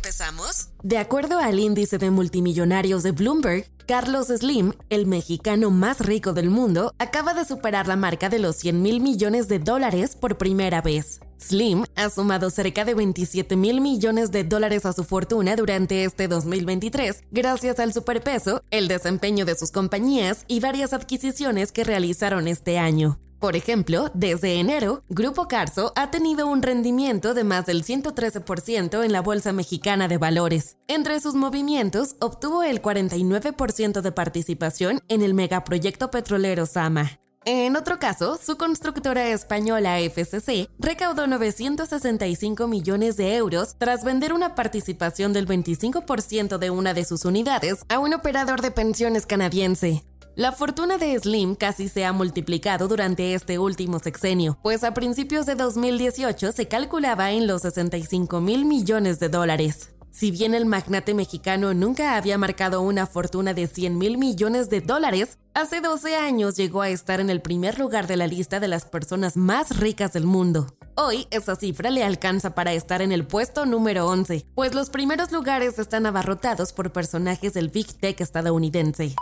¿Con qué empezamos? De acuerdo al índice de multimillonarios de Bloomberg, Carlos Slim, el mexicano más rico del mundo, acaba de superar la marca de los 100 mil millones de dólares por primera vez. Slim ha sumado cerca de 27 mil millones de dólares a su fortuna durante este 2023, gracias al superpeso, el desempeño de sus compañías y varias adquisiciones que realizaron este año. Por ejemplo, desde enero, Grupo Carso ha tenido un rendimiento de más del 113% en la Bolsa Mexicana de Valores. Entre sus movimientos, obtuvo el 49% de participación en el megaproyecto petrolero Sama. En otro caso, su constructora española FCC recaudó 965 millones de euros tras vender una participación del 25% de una de sus unidades a un operador de pensiones canadiense. La fortuna de Slim casi se ha multiplicado durante este último sexenio, pues a principios de 2018 se calculaba en los 65 mil millones de dólares. Si bien el magnate mexicano nunca había marcado una fortuna de 100 mil millones de dólares, hace 12 años llegó a estar en el primer lugar de la lista de las personas más ricas del mundo. Hoy esa cifra le alcanza para estar en el puesto número 11, pues los primeros lugares están abarrotados por personajes del Big Tech estadounidense.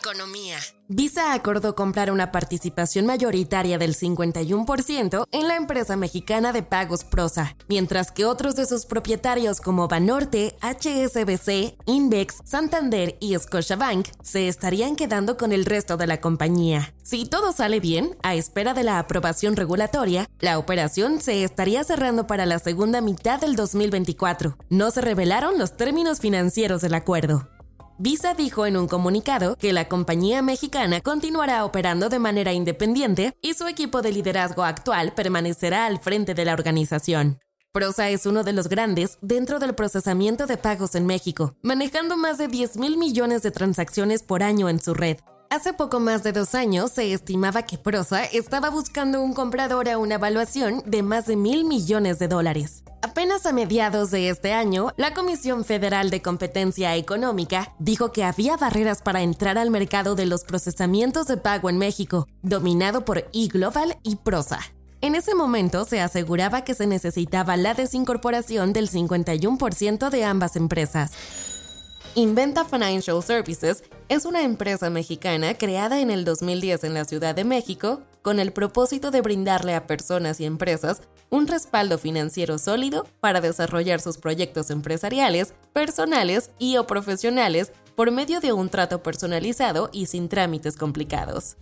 Economía. Visa acordó comprar una participación mayoritaria del 51% en la empresa mexicana de pagos Prosa, mientras que otros de sus propietarios como Banorte, HSBC, Invex, Santander y Scotiabank se estarían quedando con el resto de la compañía. Si todo sale bien, a espera de la aprobación regulatoria, la operación se estaría cerrando para la segunda mitad del 2024. No se revelaron los términos financieros del acuerdo. Visa dijo en un comunicado que la compañía mexicana continuará operando de manera independiente y su equipo de liderazgo actual permanecerá al frente de la organización. Prosa es uno de los grandes dentro del procesamiento de pagos en México, manejando más de 10 mil millones de transacciones por año en su red. Hace poco más de dos años se estimaba que Prosa estaba buscando un comprador a una evaluación de más de mil millones de dólares. Apenas a mediados de este año, la Comisión Federal de Competencia Económica dijo que había barreras para entrar al mercado de los procesamientos de pago en México, dominado por eGlobal y Prosa. En ese momento se aseguraba que se necesitaba la desincorporación del 51% de ambas empresas. Inventa Financial Services es una empresa mexicana creada en el 2010 en la Ciudad de México con el propósito de brindarle a personas y empresas un respaldo financiero sólido para desarrollar sus proyectos empresariales, personales y o profesionales por medio de un trato personalizado y sin trámites complicados.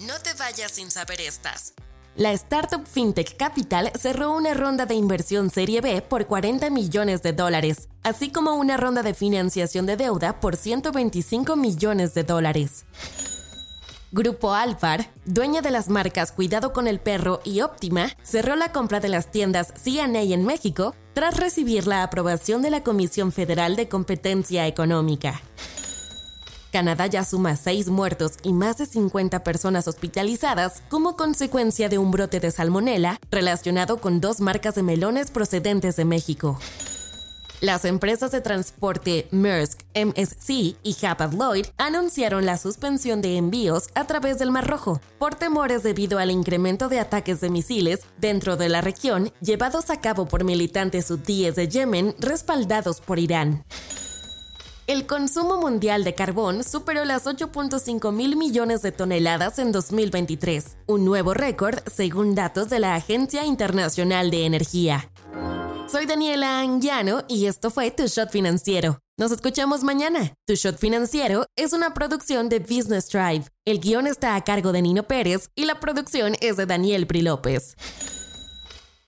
No te vayas sin saber estas la startup FinTech Capital cerró una ronda de inversión Serie B por 40 millones de dólares, así como una ronda de financiación de deuda por 125 millones de dólares. Grupo Alfar, dueña de las marcas Cuidado con el Perro y Óptima, cerró la compra de las tiendas CNA en México tras recibir la aprobación de la Comisión Federal de Competencia Económica. Canadá ya suma seis muertos y más de 50 personas hospitalizadas como consecuencia de un brote de salmonela relacionado con dos marcas de melones procedentes de México. Las empresas de transporte Maersk, MSC y Hapag Lloyd anunciaron la suspensión de envíos a través del Mar Rojo por temores debido al incremento de ataques de misiles dentro de la región llevados a cabo por militantes hutíes de Yemen respaldados por Irán. El consumo mundial de carbón superó las 8.5 mil millones de toneladas en 2023, un nuevo récord según datos de la Agencia Internacional de Energía. Soy Daniela Anguiano y esto fue Tu Shot Financiero. Nos escuchamos mañana. Tu Shot Financiero es una producción de Business Drive. El guion está a cargo de Nino Pérez y la producción es de Daniel Pri López.